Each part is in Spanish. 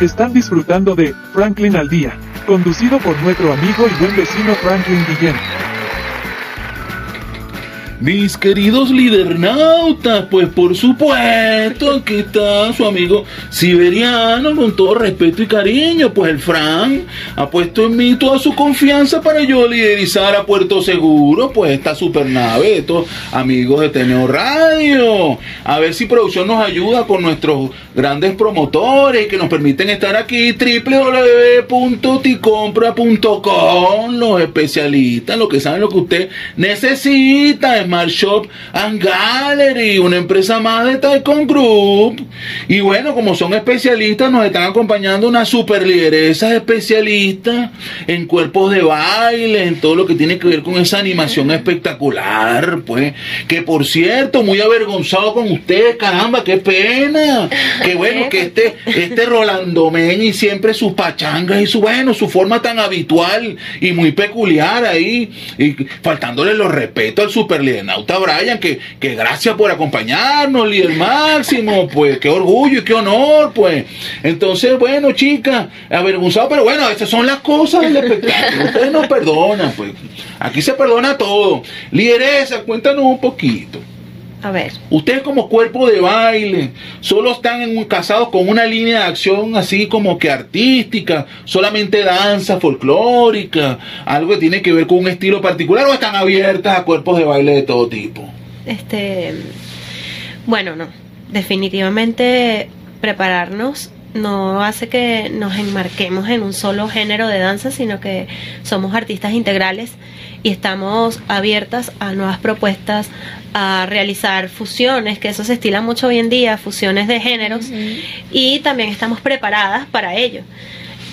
Están disfrutando de Franklin al Día, conducido por nuestro amigo y buen vecino Franklin Guillén. Mis queridos lidernautas, pues por supuesto, aquí está su amigo siberiano con todo respeto y cariño, pues el Fran ha puesto en mí toda su confianza para yo liderizar a Puerto Seguro, pues esta supernave estos amigos de Teneo Radio. A ver si producción nos ayuda con nuestros grandes promotores que nos permiten estar aquí, www.ticompra.com, los especialistas, los que saben lo que usted necesita Smart Shop and Gallery, una empresa más de Taikon Group. Y bueno, como son especialistas, nos están acompañando unas super lideresas especialistas en cuerpos de baile, en todo lo que tiene que ver con esa animación espectacular, pues. Que por cierto, muy avergonzado con ustedes, caramba, qué pena. Qué bueno que este, este Rolando Meñi siempre sus pachangas y su, bueno, su forma tan habitual y muy peculiar ahí, y faltándole los respetos al super Nauta Brian, que, que gracias por acompañarnos, líder máximo, pues qué orgullo y qué honor, pues. Entonces, bueno, chicas, avergonzado, pero bueno, estas son las cosas del espectáculo. Ustedes nos perdonan, pues. Aquí se perdona todo. Lideresa, cuéntanos un poquito. A ver. Ustedes como cuerpo de baile, solo están en un, casados con una línea de acción así como que artística, solamente danza folclórica, algo que tiene que ver con un estilo particular o están abiertas a cuerpos de baile de todo tipo. Este, bueno, no. Definitivamente prepararnos no hace que nos enmarquemos en un solo género de danza, sino que somos artistas integrales y estamos abiertas a nuevas propuestas, a realizar fusiones, que eso se estila mucho hoy en día, fusiones de géneros, y también estamos preparadas para ello.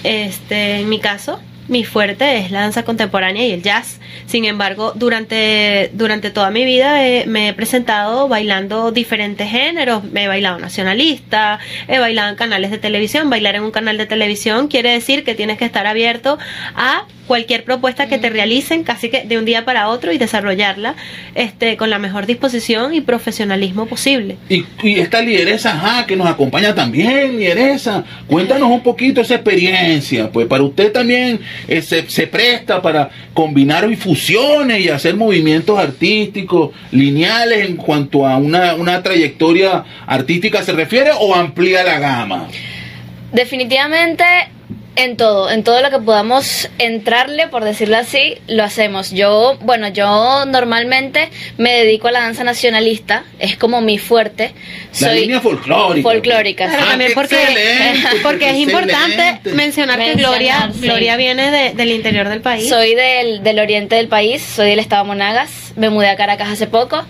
Este, en mi caso, mi fuerte es la danza contemporánea y el jazz. Sin embargo, durante, durante toda mi vida me he presentado bailando diferentes géneros. Me he bailado nacionalista, he bailado en canales de televisión. Bailar en un canal de televisión quiere decir que tienes que estar abierto a cualquier propuesta que te realicen, casi que de un día para otro y desarrollarla este, con la mejor disposición y profesionalismo posible. Y, esta lideresa, ajá, que nos acompaña también, lideresa, cuéntanos un poquito esa experiencia, pues para usted también eh, se, se, presta para combinar fusiones y hacer movimientos artísticos lineales en cuanto a una, una trayectoria artística se refiere o amplía la gama. Definitivamente en todo, en todo lo que podamos entrarle, por decirlo así, lo hacemos. Yo, bueno, yo normalmente me dedico a la danza nacionalista, es como mi fuerte. Soy la línea folclórica. Folclórica. Pero también porque, porque es importante mencionar que Gloria, Gloria viene del interior del país. Soy del, del oriente del país, soy del estado Monagas, me mudé a Caracas hace poco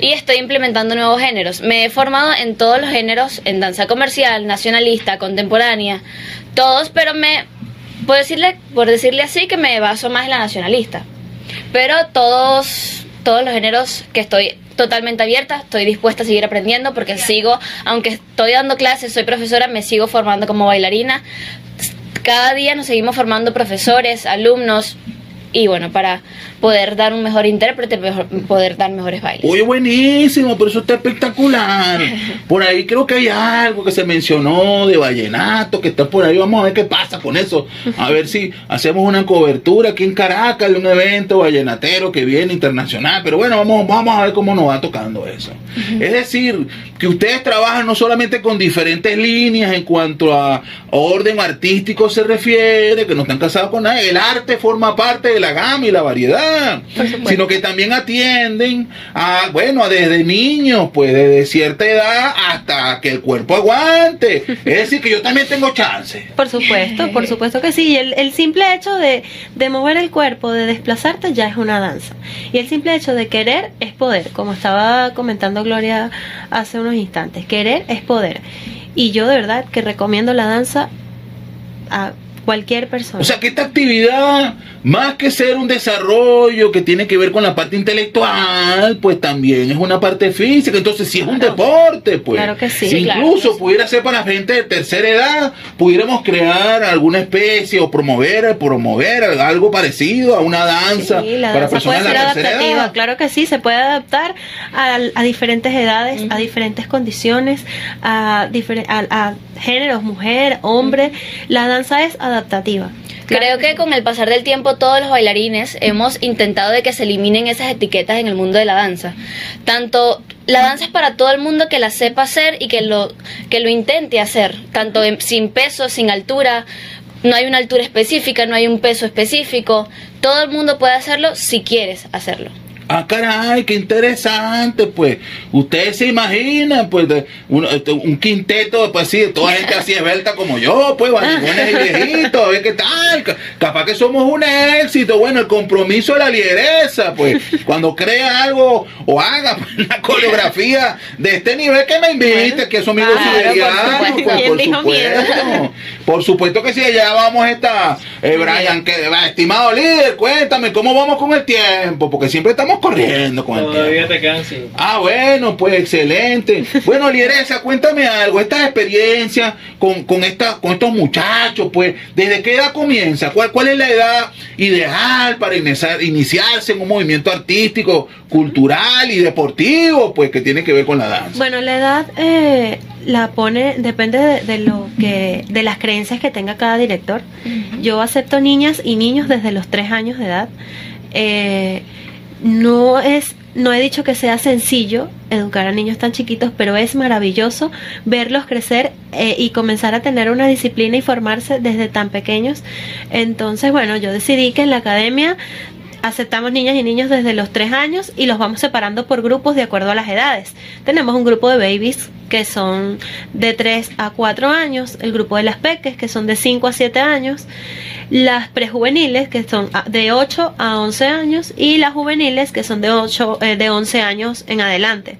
y estoy implementando nuevos géneros. Me he formado en todos los géneros, en danza comercial, nacionalista, contemporánea, todos, pero me puedo decirle, por decirle así, que me baso más en la nacionalista. Pero todos, todos los géneros que estoy totalmente abierta, estoy dispuesta a seguir aprendiendo porque sigo, aunque estoy dando clases, soy profesora, me sigo formando como bailarina. Cada día nos seguimos formando profesores, alumnos, y bueno, para poder dar un mejor intérprete, poder dar mejores bailes. Oye, buenísimo, pero eso está espectacular. Por ahí creo que hay algo que se mencionó de vallenato, que está por ahí, vamos a ver qué pasa con eso. A ver si hacemos una cobertura aquí en Caracas de un evento vallenatero que viene internacional, pero bueno, vamos, vamos a ver cómo nos va tocando eso. Es decir, que ustedes trabajan no solamente con diferentes líneas en cuanto a orden artístico se refiere, que no están casados con nada, el arte forma parte de la gama y la variedad, sino que también atienden a, bueno, desde niños, pues desde cierta edad hasta que el cuerpo aguante. Es decir, que yo también tengo chance. Por supuesto, por supuesto que sí. El, el simple hecho de, de mover el cuerpo, de desplazarte, ya es una danza. Y el simple hecho de querer es poder, como estaba comentando Gloria hace unos instantes. Querer es poder. Y yo de verdad que recomiendo la danza a cualquier persona. O sea que esta actividad más que ser un desarrollo que tiene que ver con la parte intelectual, pues también es una parte física. Entonces, si es un deporte, pues Claro que sí. si claro incluso que sí. pudiera ser para gente de tercera edad, pudiéramos crear alguna especie o promover, promover algo parecido a una danza Sí, la para danza puede personas ser de la tercera adaptativa, edad. claro que sí, se puede adaptar a, a diferentes edades, a diferentes condiciones, a, difer- a, a géneros, mujer, hombre. La danza es adaptativa. Creo que con el pasar del tiempo todos los bailarines hemos intentado de que se eliminen esas etiquetas en el mundo de la danza. Tanto la danza es para todo el mundo que la sepa hacer y que lo que lo intente hacer, tanto en- sin peso, sin altura. No hay una altura específica, no hay un peso específico. Todo el mundo puede hacerlo si quieres hacerlo. Ah, caray, qué interesante, pues. Ustedes se imaginan, pues, de un, este, un quinteto, pues sí, toda gente así esbelta como yo, pues, barrigones y viejitos, a ver qué tal. Ca- Capaz que somos un éxito. Bueno, el compromiso de la lideresa, pues, cuando crea algo o haga pues, una coreografía de este nivel, que me invite, que es amigo Claro, por siberiano, supuesto. pues, ¿Quién por supuesto. Por supuesto que sí, allá vamos esta, eh, Brian, que, estimado líder, cuéntame, ¿cómo vamos con el tiempo? Porque siempre estamos corriendo con el tiempo. Todavía te quedan cinco. Ah, bueno, pues excelente. Bueno, lideresa, cuéntame algo. Esta experiencia con, con, esta, con estos muchachos, pues, ¿desde qué edad comienza? ¿Cuál, cuál es la edad ideal para iniciar, iniciarse en un movimiento artístico, cultural y deportivo, pues, que tiene que ver con la danza? Bueno, la edad eh, la pone, depende de, de lo que, de las creencias que tenga cada director. Yo acepto niñas y niños desde los tres años de edad. Eh, no es, no he dicho que sea sencillo educar a niños tan chiquitos, pero es maravilloso verlos crecer eh, y comenzar a tener una disciplina y formarse desde tan pequeños. Entonces, bueno, yo decidí que en la academia aceptamos niñas y niños desde los 3 años y los vamos separando por grupos de acuerdo a las edades. Tenemos un grupo de babies que son de 3 a 4 años, el grupo de las peques que son de 5 a 7 años, las prejuveniles que son de 8 a 11 años y las juveniles que son de 8 eh, de 11 años en adelante.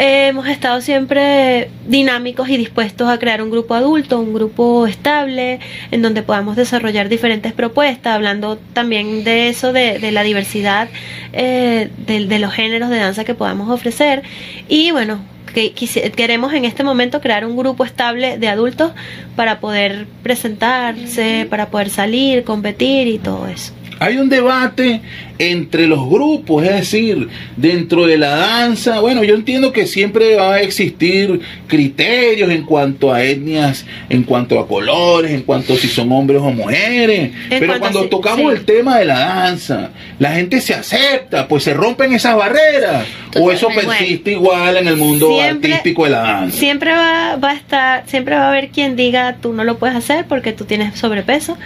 Eh, hemos estado siempre dinámicos y dispuestos a crear un grupo adulto, un grupo estable, en donde podamos desarrollar diferentes propuestas, hablando también de eso, de, de la diversidad eh, de, de los géneros de danza que podamos ofrecer. Y bueno, que queremos en este momento crear un grupo estable de adultos para poder presentarse, para poder salir, competir y todo eso. Hay un debate entre los grupos, es decir, dentro de la danza. Bueno, yo entiendo que siempre va a existir criterios en cuanto a etnias, en cuanto a colores, en cuanto a si son hombres o mujeres. Pero cuando tocamos sí. el tema de la danza, la gente se acepta, pues se rompen esas barreras. O eso persiste igual en el mundo Siempre- artístico de la danza. Siempre va, va a estar, siempre va a haber quien diga tú no lo puedes hacer porque tú tienes sobrepeso,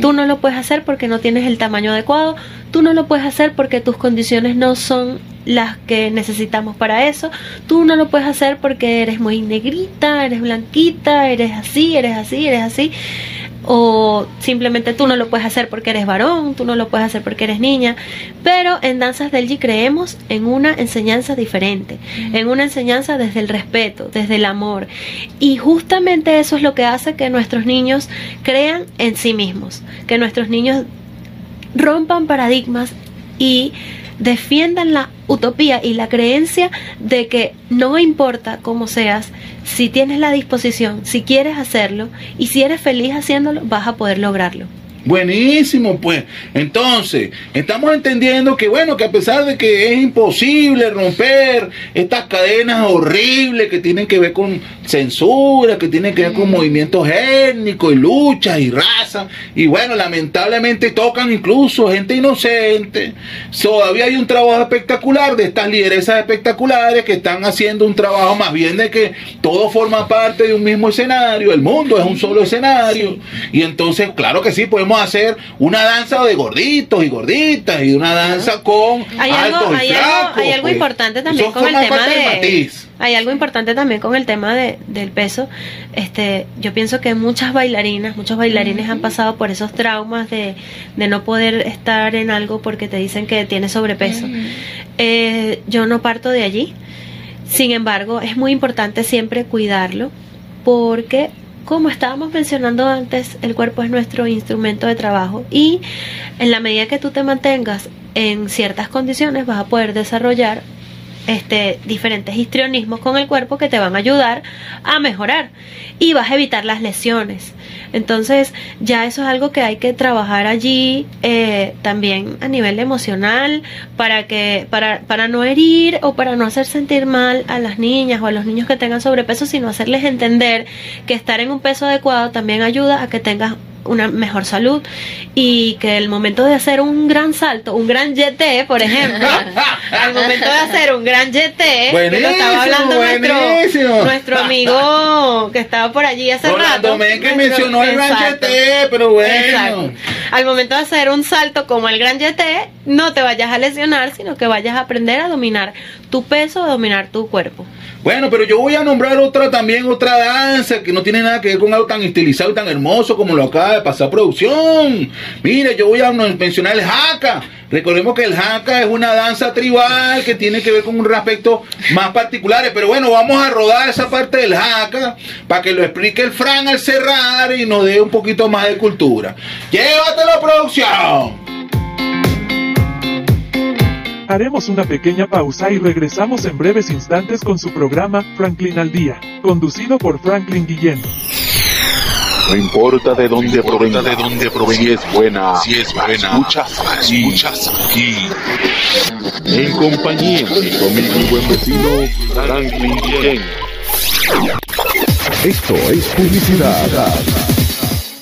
tú no lo puedes hacer porque no tienes el tamaño adecuado, tú no lo puedes hacer porque tus condiciones no son las que necesitamos para eso, tú no lo puedes hacer porque eres muy negrita, eres blanquita, eres así, eres así, eres así. O simplemente tú no lo puedes hacer porque eres varón, tú no lo puedes hacer porque eres niña. Pero en Danzas del G creemos en una enseñanza diferente, en una enseñanza desde el respeto, desde el amor. Y justamente eso es lo que hace que nuestros niños crean en sí mismos, que nuestros niños rompan paradigmas y defiendan la utopía y la creencia de que no importa cómo seas, si tienes la disposición, si quieres hacerlo y si eres feliz haciéndolo, vas a poder lograrlo. Buenísimo, pues. Entonces, estamos entendiendo que, bueno, que a pesar de que es imposible romper estas cadenas horribles que tienen que ver con censura, que tienen que ver con movimientos étnicos y luchas y razas, y bueno, lamentablemente tocan incluso gente inocente, todavía hay un trabajo espectacular de estas lideresas espectaculares que están haciendo un trabajo más bien de que todo forma parte de un mismo escenario, el mundo es un solo escenario, y entonces, claro que sí, podemos hacer una danza de gorditos y gorditas y una danza con Hay altos algo, y hay flacos, algo, hay algo pues. importante también Eso con el tema de matiz. hay algo importante también con el tema de, del peso. Este, yo pienso que muchas bailarinas, muchos bailarines han pasado por esos traumas de, de no poder estar en algo porque te dicen que tienes sobrepeso. Eh, yo no parto de allí. Sin embargo, es muy importante siempre cuidarlo porque como estábamos mencionando antes, el cuerpo es nuestro instrumento de trabajo y en la medida que tú te mantengas en ciertas condiciones vas a poder desarrollar este, diferentes histrionismos con el cuerpo que te van a ayudar a mejorar y vas a evitar las lesiones. Entonces ya eso es algo que hay que trabajar allí eh, también a nivel emocional para que para, para no herir o para no hacer sentir mal a las niñas o a los niños que tengan sobrepeso, sino hacerles entender que estar en un peso adecuado también ayuda a que tengas una mejor salud y que el momento de hacer un gran salto, un gran YT, por ejemplo, al momento de hacer un gran YT, que lo estaba hablando nuestro, nuestro amigo que estaba por allí hace rato. que mencionó el gran YT, pero bueno. Al momento de hacer un salto como el gran YT, no te vayas a lesionar, sino que vayas a aprender a dominar tu peso, a dominar tu cuerpo. Bueno, pero yo voy a nombrar otra también, otra danza que no tiene nada que ver con algo tan estilizado y tan hermoso como lo acaba de pasar producción. Mire, yo voy a mencionar el haka. Recordemos que el haka es una danza tribal que tiene que ver con un aspecto más particulares. Pero bueno, vamos a rodar esa parte del haka para que lo explique el Fran al cerrar y nos dé un poquito más de cultura. Llévatelo, producción. Haremos una pequeña pausa y regresamos en breves instantes con su programa Franklin al Día, conducido por Franklin Guillén. No importa de dónde provenga, de dónde provenga, si es buena, si es buena, escuchas aquí, escuchas aquí. En compañía de conmigo mi buen vecino Franklin Guillén. Esto es publicidad